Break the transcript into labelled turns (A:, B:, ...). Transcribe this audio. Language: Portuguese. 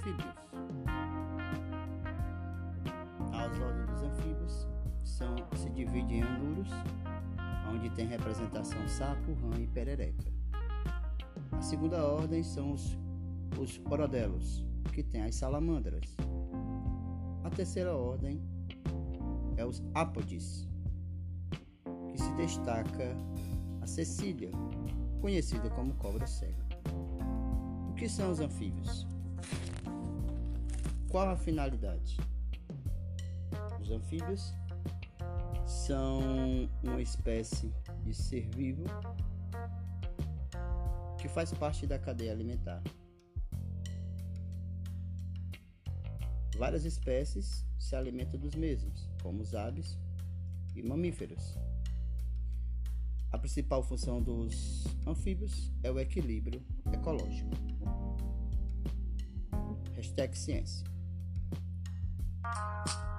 A: anfíbios. As ordens dos anfíbios são, se dividem em anuros, onde tem representação sapo, rã e perereca. A segunda ordem são os, os porodelos, que tem as salamandras. A terceira ordem é os ápodes, que se destaca a Cecília, conhecida como cobra cega. O que são os anfíbios? Qual a finalidade? Os anfíbios são uma espécie de ser vivo que faz parte da cadeia alimentar. Várias espécies se alimentam dos mesmos, como os aves e mamíferos. A principal função dos anfíbios é o equilíbrio ecológico. Hashtag ciência. you